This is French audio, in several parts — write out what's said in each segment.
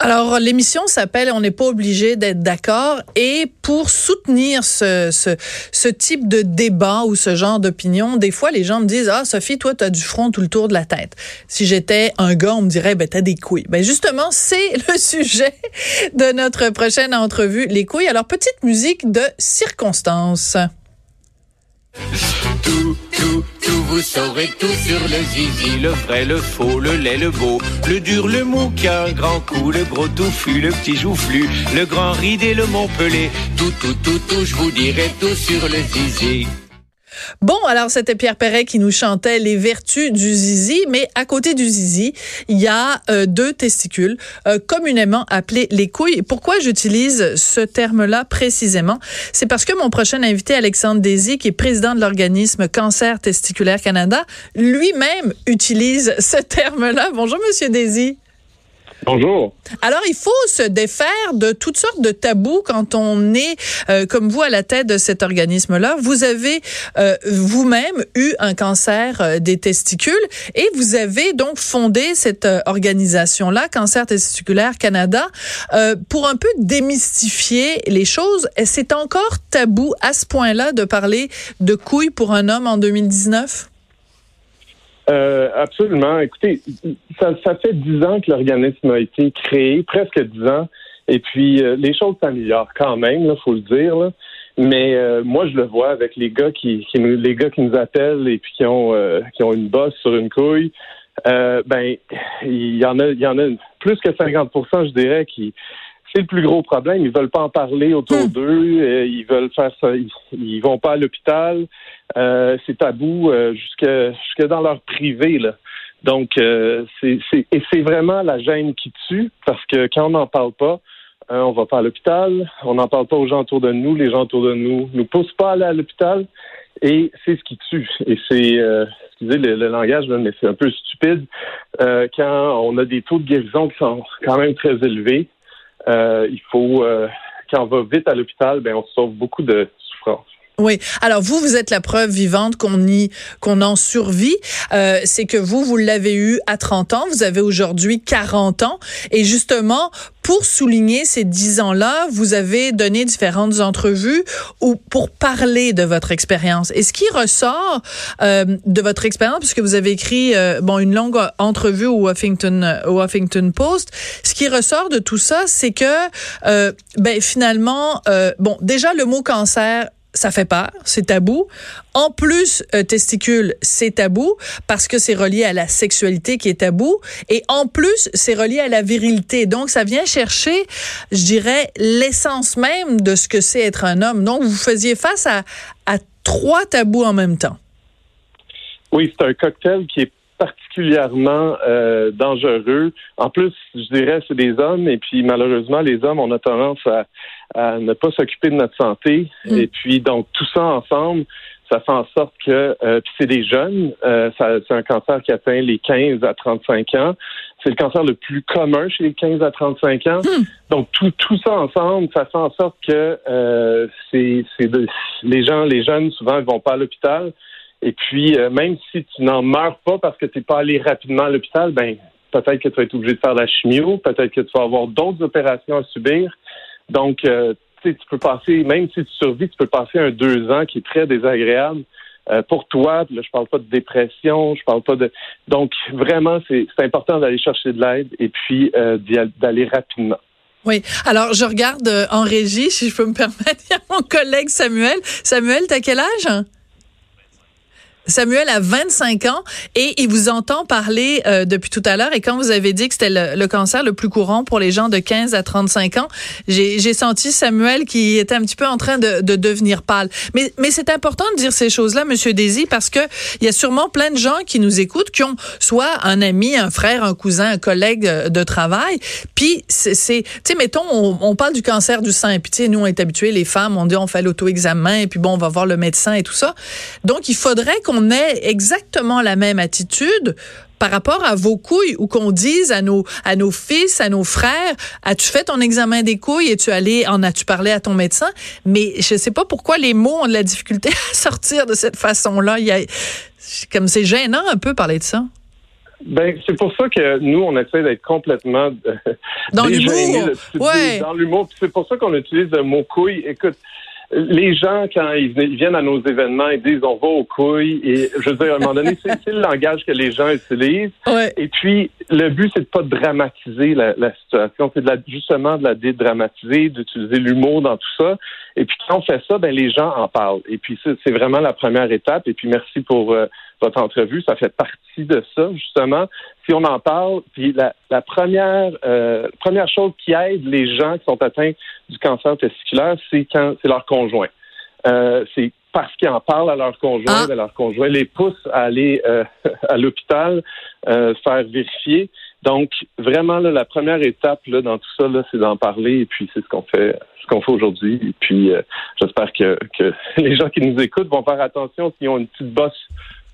Alors, l'émission s'appelle On n'est pas obligé d'être d'accord. Et pour soutenir ce, ce, type de débat ou ce genre d'opinion, des fois, les gens me disent Ah, Sophie, toi, tu as du front tout le tour de la tête. Si j'étais un gars, on me dirait Ben, t'as des couilles. Ben, justement, c'est le sujet de notre prochaine entrevue, les couilles. Alors, petite musique de circonstance. Tout, tout, tout, vous saurez tout sur le zizi, le vrai, le faux, le laid, le beau, le dur, le mou qui a un grand coup, le gros touffu, le petit joufflu, le grand ridé, le montpelé, tout, tout, tout, tout, je vous dirai tout sur le zizi. Bon, alors c'était Pierre Perret qui nous chantait les vertus du zizi, mais à côté du zizi, il y a euh, deux testicules, euh, communément appelés les couilles. Pourquoi j'utilise ce terme-là précisément? C'est parce que mon prochain invité, Alexandre Désy, qui est président de l'organisme Cancer Testiculaire Canada, lui-même utilise ce terme-là. Bonjour, Monsieur Désy. Bonjour. Alors, il faut se défaire de toutes sortes de tabous quand on est, euh, comme vous, à la tête de cet organisme-là. Vous avez euh, vous-même eu un cancer euh, des testicules et vous avez donc fondé cette euh, organisation-là, Cancer Testiculaire Canada, euh, pour un peu démystifier les choses. C'est encore tabou à ce point-là de parler de couilles pour un homme en 2019? Euh, absolument. Écoutez, ça, ça fait dix ans que l'organisme a été créé, presque dix ans, et puis euh, les choses s'améliorent quand même, il faut le dire. Là. Mais euh, moi, je le vois avec les gars qui, qui nous, les gars qui nous appellent et puis qui ont euh, qui ont une bosse sur une couille. ben, il y en a, il y en a plus que 50 je dirais, qui c'est le plus gros problème. Ils veulent pas en parler autour Hmm. d'eux. Ils veulent faire ça. Ils, ils vont pas à l'hôpital. Euh, c'est tabou euh, jusque, jusque dans leur privé. Là. Donc, euh, c'est, c'est, et c'est vraiment la gêne qui tue parce que quand on n'en parle pas, euh, on va pas à l'hôpital, on n'en parle pas aux gens autour de nous, les gens autour de nous nous poussent pas à aller à l'hôpital et c'est ce qui tue. Et c'est, euh, excusez le, le langage, là, mais c'est un peu stupide euh, quand on a des taux de guérison qui sont quand même très élevés. Euh, il faut, euh, quand on va vite à l'hôpital, ben on sauve beaucoup de souffrance. Oui. Alors vous, vous êtes la preuve vivante qu'on y qu'on en survit. Euh, c'est que vous, vous l'avez eu à 30 ans. Vous avez aujourd'hui 40 ans. Et justement, pour souligner ces 10 ans-là, vous avez donné différentes entrevues ou pour parler de votre expérience. Et ce qui ressort euh, de votre expérience, puisque vous avez écrit euh, bon une longue entrevue au Huffington, au Huffington Post, ce qui ressort de tout ça, c'est que euh, ben finalement, euh, bon déjà le mot cancer ça fait peur, c'est tabou. En plus, euh, testicule, c'est tabou parce que c'est relié à la sexualité qui est tabou. Et en plus, c'est relié à la virilité. Donc, ça vient chercher, je dirais, l'essence même de ce que c'est être un homme. Donc, vous faisiez face à, à trois tabous en même temps. Oui, c'est un cocktail qui est particulièrement euh, dangereux. En plus, je dirais, c'est des hommes, et puis malheureusement, les hommes, on a tendance à, à ne pas s'occuper de notre santé. Mm. Et puis, donc, tout ça ensemble, ça fait en sorte que, euh, puis c'est des jeunes, euh, ça- c'est un cancer qui atteint les 15 à 35 ans. C'est le cancer le plus commun chez les 15 à 35 ans. Hmm. Donc, tout, tout ça ensemble, ça fait en sorte que euh, c'est, c'est de- les gens, les jeunes, souvent, ils vont pas à l'hôpital. Et puis, euh, même si tu n'en meurs pas parce que tu n'es pas allé rapidement à l'hôpital, ben peut-être que tu vas être obligé de faire de la chimio, peut-être que tu vas avoir d'autres opérations à subir. Donc, euh, tu peux passer, même si tu survis, tu peux passer un deux ans qui est très désagréable euh, pour toi. Là, je parle pas de dépression, je parle pas de. Donc, vraiment, c'est important d'aller chercher de l'aide et puis euh, d'aller rapidement. Oui. Alors, je regarde en régie, si je peux me permettre, il y a mon collègue Samuel. Samuel, t'as quel âge? Samuel a 25 ans et il vous entend parler euh, depuis tout à l'heure. Et quand vous avez dit que c'était le, cancer le plus courant pour les gens de 15 à 35 ans, j'ai senti Samuel qui était un petit peu en train de, de devenir pâle. Mais, mais c'est important de dire ces choses-là, Monsieur Désy, parce que il y a sûrement plein de gens qui nous écoutent qui ont soit un ami, un frère, un cousin, un collègue de travail. Puis c'est, tu sais, mettons, on, on, parle du cancer du sein. Puis tu sais, nous on est habitués, les femmes, on dit on fait l'auto-examen et puis bon, on va voir le médecin et tout ça. Donc il faudrait qu'on ait exactement la même attitude par rapport à vos couilles ou qu'on dise à nos à nos fils, à nos frères, as-tu fait ton examen des couilles? Et tu allé en as-tu parlé à ton médecin Mais je sais pas pourquoi les mots ont de la difficulté à sortir de cette façon-là. Il y a, comme c'est gênant un peu parler de ça. Ben, c'est pour ça que nous, on essaie d'être complètement euh, dans l'humour. Ouais. Dans l'humour. C'est pour ça qu'on utilise le mot couille. Écoute, les gens, quand ils viennent à nos événements, ils disent on va aux couilles. Et je veux dire, à un moment donné, c'est le langage que les gens utilisent. Et puis, le but, c'est de pas dramatiser la, situation. C'est de la, justement de la dédramatiser, d'utiliser l'humour dans tout ça. Et puis, quand on fait ça, ben les gens en parlent. Et puis, c'est vraiment la première étape. Et puis, merci pour euh, votre entrevue. Ça fait partie de ça, justement. Si on en parle, puis la, la première euh, première chose qui aide les gens qui sont atteints du cancer testiculaire, c'est quand c'est leur conjoint. Euh, c'est parce qu'ils en parlent à leur conjoint, ah. leur conjoint les pousse à aller euh, à l'hôpital, euh, faire vérifier. Donc, vraiment, là, la première étape là, dans tout ça, c'est d'en parler, et puis c'est ce qu'on fait ce qu'on fait aujourd'hui. Et puis, euh, j'espère que, que les gens qui nous écoutent vont faire attention s'ils ont une petite bosse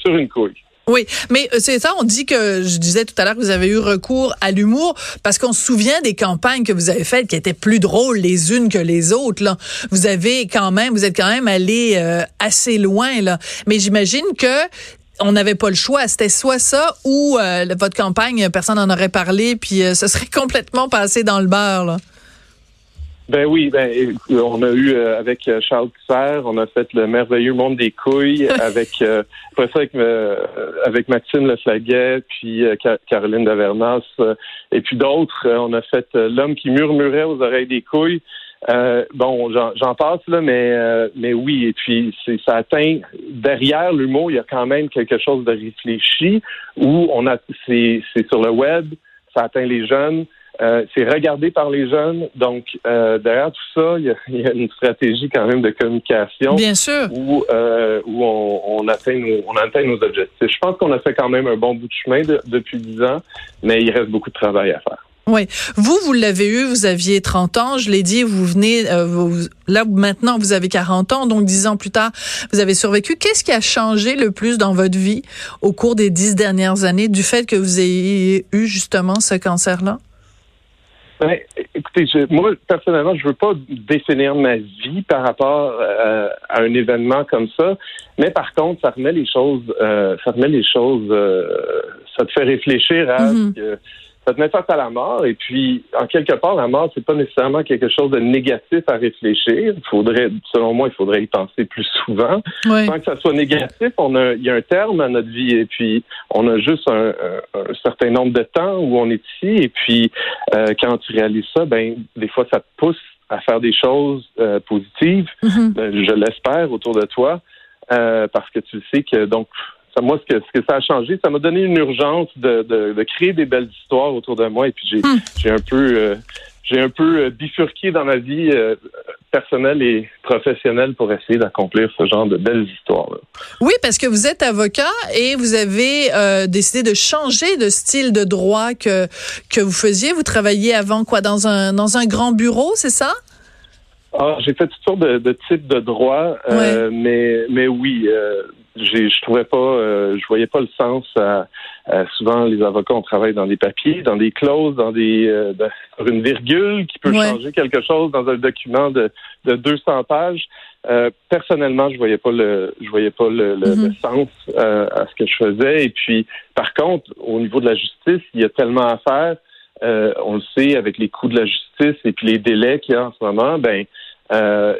sur une couille. Oui, mais euh, c'est ça, on dit que, je disais tout à l'heure que vous avez eu recours à l'humour parce qu'on se souvient des campagnes que vous avez faites qui étaient plus drôles les unes que les autres. Là. Vous avez quand même, vous êtes quand même allé euh, assez loin. là. Mais j'imagine que on n'avait pas le choix. C'était soit ça ou euh, votre campagne, personne n'en aurait parlé, puis ce serait complètement passé dans le beurre. Ben oui, ben on a eu euh, avec euh, Charles Tisser, on a fait le merveilleux monde des couilles avec euh, après ça avec euh, avec Maxime Leflaguet, puis Caroline Davernas et puis d'autres. on a fait l'homme qui murmurait aux oreilles des couilles. bon, j'en passe là, mais mais oui, et puis c'est ça atteint derrière l'humour, il y a quand même quelque chose de réfléchi où on a c'est c'est sur le web, ça atteint les jeunes. Euh, c'est regardé par les jeunes. Donc, euh, derrière tout ça, il y, a, une stratégie quand même de communication. Bien sûr. Où, euh, où on, atteint nos, on atteint nos objectifs. Je pense qu'on a fait quand même un bon bout de chemin depuis dix ans, mais il reste beaucoup de travail à faire. Oui. Vous, vous l'avez eu, vous aviez 30 ans, je l'ai dit, vous venez, là maintenant vous avez 40 ans, donc dix ans plus tard, vous avez survécu. Qu'est-ce qui a changé le plus dans votre vie au cours des dix dernières années du fait que vous ayez eu justement ce cancer-là? Ben, écoutez, moi, personnellement, je veux pas définir ma vie par rapport euh, à un événement comme ça, mais par contre, ça remet les choses, euh, ça remet les choses, euh, ça te fait réfléchir à mm-hmm ça te met face à la mort. Et puis, en quelque part, la mort, c'est pas nécessairement quelque chose de négatif à réfléchir. Il faudrait, selon moi, il faudrait y penser plus souvent. Sans que ça soit négatif, on a, il y a un terme à notre vie. Et puis, on a juste un, certain nombre de temps où on est ici. Et puis, euh, quand tu réalises ça, ben, des fois, ça te pousse à faire des choses euh, positives. Mm-hmm. Euh, je l'espère autour de toi. parce que tu sais que donc moi, ce que, ce que ça a changé, ça m'a donné une urgence de, de, créer des belles histoires autour de moi. Et puis j'ai hmm. j'ai un peu euh, j'ai un peu euh, bifurqué dans ma vie euh, personnelle et professionnelle pour essayer d'accomplir ce genre de belles histoires. -là. Oui, parce que vous êtes avocat et vous avez décidé de changer de style de droit que que vous faisiez. Vous travailliez avant quoi? Dans un dans un grand bureau, c'est ça? Ah, j'ai fait toutes sortes de, de types de droits, mais mais oui, je trouvais pas, euh, je voyais pas le sens. À, souvent, les avocats, on travaille dans des papiers, dans des clauses, dans des euh, sur une virgule qui peut changer quelque chose dans un document de, de 200 pages. Euh, personnellement, je voyais pas le, je voyais pas le, le, mm-hmm. sens euh, à ce que je faisais. Et puis, par contre, au niveau de la justice, il y a tellement à faire. on le sait avec les coûts de la justice et puis les délais qu'il y a en ce moment. Ben, euh,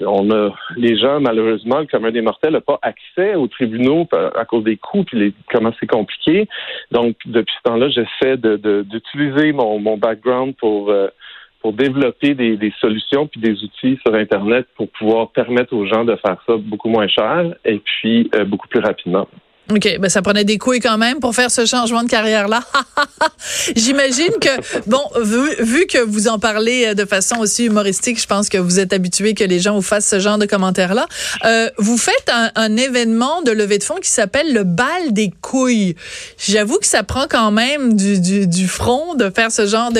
on a les gens malheureusement, le commun des mortels n'a pas accès aux tribunaux à, cause des coûts puis les, comment c'est compliqué. Donc depuis ce temps-là, j'essaie de, d'utiliser mon, mon background pour euh, pour développer des, des, solutions puis des outils sur Internet pour pouvoir permettre aux gens de faire ça beaucoup moins cher et puis euh, beaucoup plus rapidement. OK, ben ça prenait des couilles quand même pour faire ce changement de carrière-là. J'imagine que, bon, vu, que vous en parlez de façon aussi humoristique, je pense que vous êtes habitué que les gens vous fassent ce genre de commentaires-là. Euh, vous faites un, un, événement de levée de fonds qui s'appelle le bal des couilles. J'avoue que ça prend quand même du, du, du front de faire ce genre d'événement